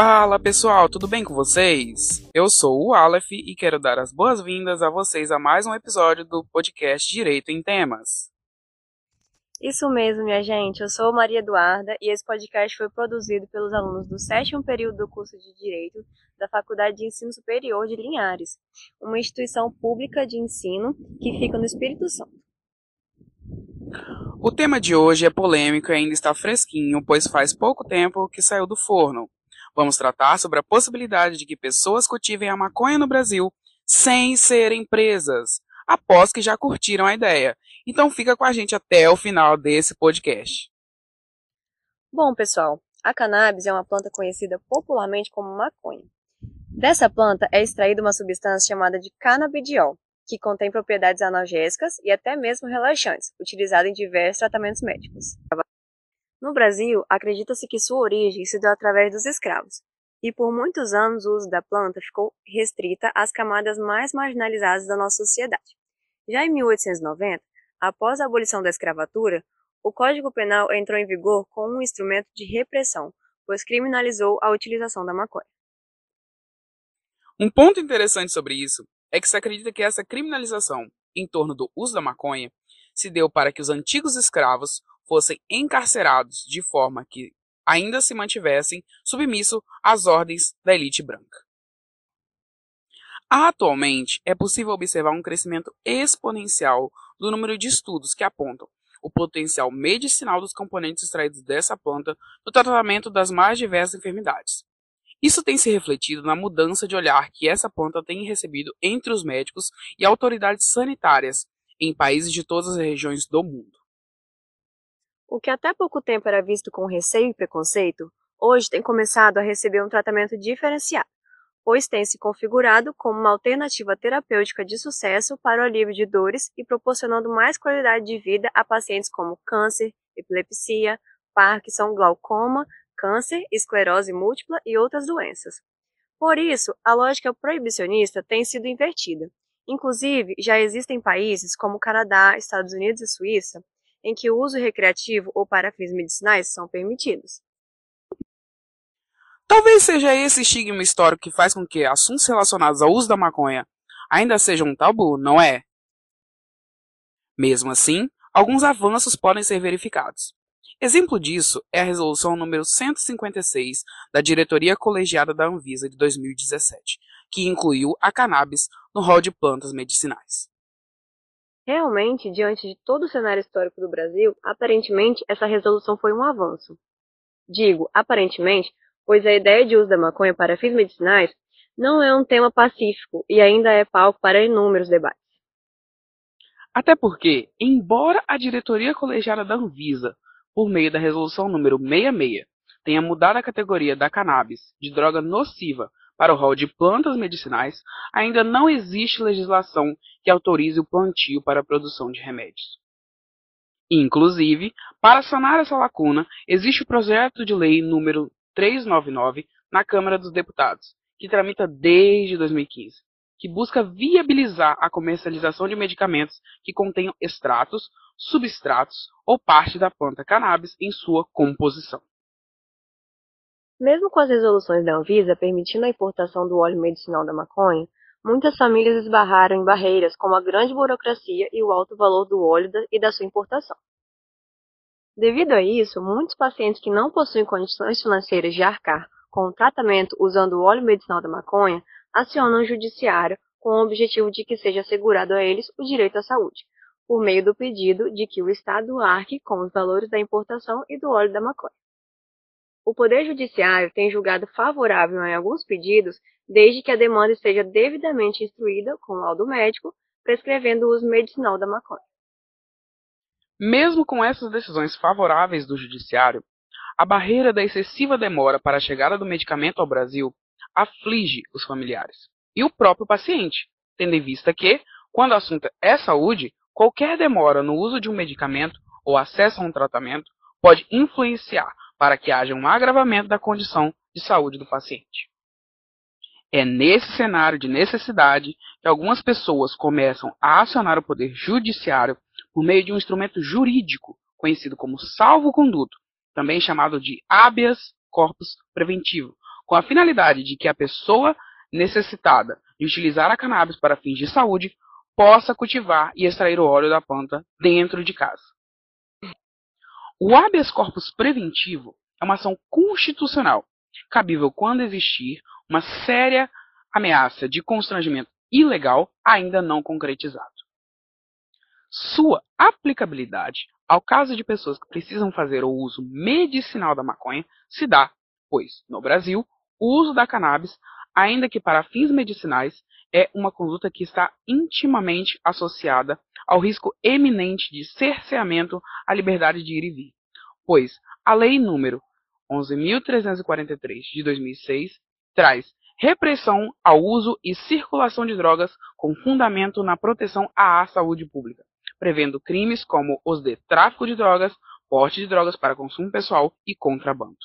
Fala pessoal, tudo bem com vocês? Eu sou o Aleph e quero dar as boas-vindas a vocês a mais um episódio do podcast Direito em Temas. Isso mesmo, minha gente. Eu sou Maria Eduarda e esse podcast foi produzido pelos alunos do sétimo período do curso de Direito da Faculdade de Ensino Superior de Linhares, uma instituição pública de ensino que fica no Espírito Santo. O tema de hoje é polêmico e ainda está fresquinho, pois faz pouco tempo que saiu do forno. Vamos tratar sobre a possibilidade de que pessoas cultivem a maconha no Brasil sem serem presas, após que já curtiram a ideia. Então fica com a gente até o final desse podcast. Bom, pessoal, a cannabis é uma planta conhecida popularmente como maconha. Dessa planta é extraída uma substância chamada de canabidiol, que contém propriedades analgésicas e até mesmo relaxantes, utilizada em diversos tratamentos médicos. No Brasil, acredita-se que sua origem se deu através dos escravos, e por muitos anos o uso da planta ficou restrita às camadas mais marginalizadas da nossa sociedade. Já em 1890, após a abolição da escravatura, o Código Penal entrou em vigor como um instrumento de repressão, pois criminalizou a utilização da maconha. Um ponto interessante sobre isso é que se acredita que essa criminalização em torno do uso da maconha se deu para que os antigos escravos fossem encarcerados de forma que ainda se mantivessem submissos às ordens da elite branca. Atualmente, é possível observar um crescimento exponencial do número de estudos que apontam o potencial medicinal dos componentes extraídos dessa planta no tratamento das mais diversas enfermidades. Isso tem se refletido na mudança de olhar que essa planta tem recebido entre os médicos e autoridades sanitárias em países de todas as regiões do mundo. O que até pouco tempo era visto com receio e preconceito, hoje tem começado a receber um tratamento diferenciado, pois tem se configurado como uma alternativa terapêutica de sucesso para o alívio de dores e proporcionando mais qualidade de vida a pacientes como câncer, epilepsia, Parkinson, glaucoma, câncer, esclerose múltipla e outras doenças. Por isso, a lógica proibicionista tem sido invertida. Inclusive, já existem países como Canadá, Estados Unidos e Suíça em que o uso recreativo ou para fins medicinais são permitidos. Talvez seja esse estigma histórico que faz com que assuntos relacionados ao uso da maconha ainda sejam um tabu, não é? Mesmo assim, alguns avanços podem ser verificados. Exemplo disso é a resolução número 156 da Diretoria Colegiada da Anvisa de 2017, que incluiu a cannabis no rol de plantas medicinais. Realmente, diante de todo o cenário histórico do Brasil, aparentemente essa resolução foi um avanço. Digo aparentemente, pois a ideia de uso da maconha para fins medicinais não é um tema pacífico e ainda é palco para inúmeros debates. Até porque, embora a diretoria colegiada da Anvisa, por meio da resolução número 66, tenha mudado a categoria da cannabis de droga nociva para o rol de plantas medicinais, ainda não existe legislação que autorize o plantio para a produção de remédios. Inclusive, para sanar essa lacuna, existe o projeto de lei número 399 na Câmara dos Deputados, que tramita desde 2015, que busca viabilizar a comercialização de medicamentos que contenham extratos, substratos ou parte da planta cannabis em sua composição. Mesmo com as resoluções da Anvisa permitindo a importação do óleo medicinal da maconha, muitas famílias esbarraram em barreiras como a grande burocracia e o alto valor do óleo e da sua importação. Devido a isso, muitos pacientes que não possuem condições financeiras de arcar com o tratamento usando o óleo medicinal da maconha acionam o judiciário com o objetivo de que seja assegurado a eles o direito à saúde, por meio do pedido de que o Estado arque com os valores da importação e do óleo da maconha. O Poder Judiciário tem julgado favorável em alguns pedidos, desde que a demanda esteja devidamente instruída com laudo médico, prescrevendo o uso medicinal da maconha. Mesmo com essas decisões favoráveis do Judiciário, a barreira da excessiva demora para a chegada do medicamento ao Brasil aflige os familiares e o próprio paciente, tendo em vista que, quando o assunto é saúde, qualquer demora no uso de um medicamento ou acesso a um tratamento pode influenciar para que haja um agravamento da condição de saúde do paciente. É nesse cenário de necessidade que algumas pessoas começam a acionar o poder judiciário por meio de um instrumento jurídico conhecido como salvo-conduto, também chamado de habeas corpus preventivo, com a finalidade de que a pessoa necessitada de utilizar a cannabis para fins de saúde possa cultivar e extrair o óleo da planta dentro de casa. O habeas corpus preventivo é uma ação constitucional, cabível quando existir uma séria ameaça de constrangimento ilegal ainda não concretizado. Sua aplicabilidade ao caso de pessoas que precisam fazer o uso medicinal da maconha se dá, pois, no Brasil, o uso da cannabis, ainda que para fins medicinais, é uma conduta que está intimamente associada ao risco eminente de cerceamento à liberdade de ir e vir, pois a Lei número 11.343 de 2006 traz repressão ao uso e circulação de drogas com fundamento na proteção à saúde pública, prevendo crimes como os de tráfico de drogas, porte de drogas para consumo pessoal e contrabando.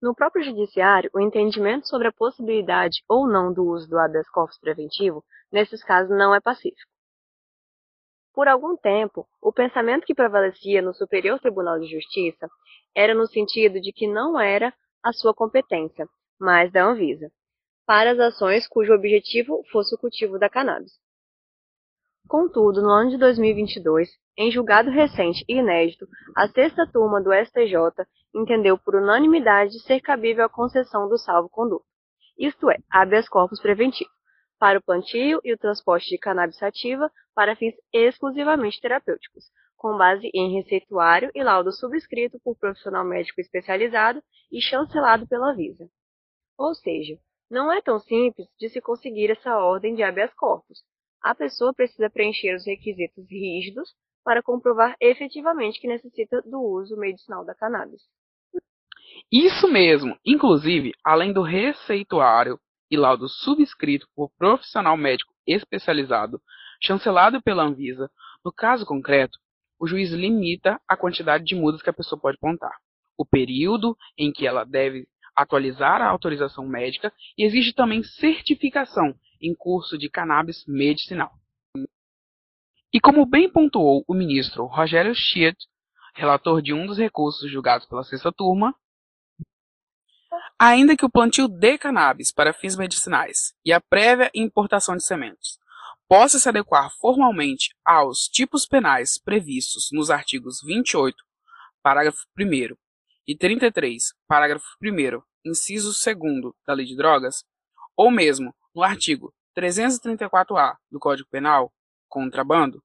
No próprio judiciário, o entendimento sobre a possibilidade ou não do uso do habeas corpus preventivo, nesses casos, não é pacífico. Por algum tempo, o pensamento que prevalecia no Superior Tribunal de Justiça era no sentido de que não era a sua competência, mas da Anvisa, para as ações cujo objetivo fosse o cultivo da cannabis. Contudo, no ano de 2022, em julgado recente e inédito, a sexta turma do STJ entendeu por unanimidade ser cabível a concessão do salvo-conduto, isto é, habeas corpus preventivo, para o plantio e o transporte de cannabis sativa para fins exclusivamente terapêuticos, com base em receituário e laudo subscrito por profissional médico especializado e chancelado pela Visa. Ou seja, não é tão simples de se conseguir essa ordem de habeas corpus. A pessoa precisa preencher os requisitos rígidos para comprovar efetivamente que necessita do uso medicinal da cannabis. Isso mesmo! Inclusive, além do receituário e laudo subscrito por profissional médico especializado, chancelado pela Anvisa, no caso concreto, o juiz limita a quantidade de mudas que a pessoa pode contar, o período em que ela deve atualizar a autorização médica e exige também certificação em curso de cannabis medicinal. E como bem pontuou o ministro Rogério Schiet, relator de um dos recursos julgados pela sexta turma, ainda que o plantio de cannabis para fins medicinais e a prévia importação de sementes possa se adequar formalmente aos tipos penais previstos nos artigos 28, parágrafo 1 e 33, parágrafo 1 inciso 2 da Lei de Drogas, ou mesmo no artigo 334-A do Código Penal, contrabando,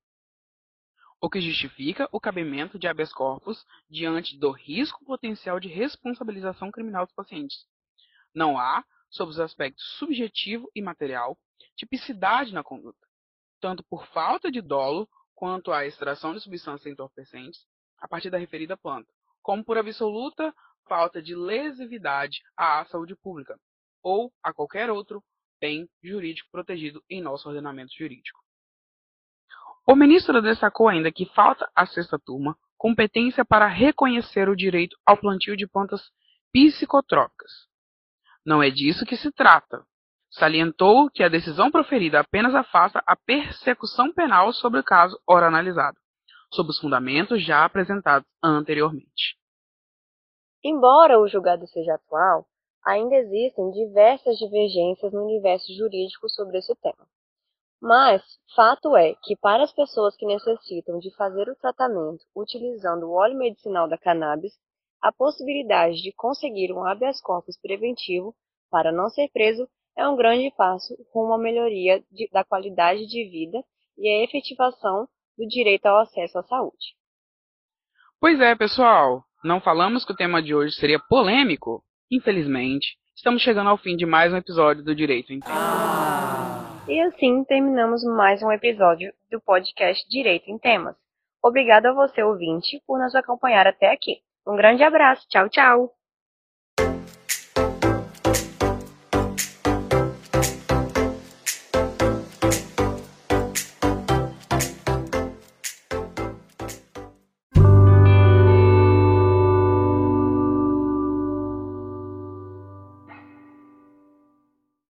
o que justifica o cabimento de habeas corpus diante do risco potencial de responsabilização criminal dos pacientes. Não há, sob os aspectos subjetivo e material, tipicidade na conduta, tanto por falta de dolo quanto à extração de substâncias entorpecentes a partir da referida planta, como por absoluta falta de lesividade à saúde pública ou a qualquer outro bem jurídico protegido em nosso ordenamento jurídico. O ministro destacou ainda que falta à sexta turma competência para reconhecer o direito ao plantio de plantas psicotrópicas. Não é disso que se trata. Salientou que a decisão proferida apenas afasta a persecução penal sobre o caso ora analisado, sob os fundamentos já apresentados anteriormente. Embora o julgado seja atual, ainda existem diversas divergências no universo jurídico sobre esse tema. Mas, fato é que para as pessoas que necessitam de fazer o tratamento utilizando o óleo medicinal da cannabis, a possibilidade de conseguir um habeas corpus preventivo para não ser preso é um grande passo rumo à melhoria de, da qualidade de vida e à efetivação do direito ao acesso à saúde. Pois é, pessoal, não falamos que o tema de hoje seria polêmico? Infelizmente, estamos chegando ao fim de mais um episódio do Direito em Temas. Ah. E assim terminamos mais um episódio do podcast Direito em Temas. Obrigado a você, ouvinte, por nos acompanhar até aqui. Um grande abraço. Tchau, tchau.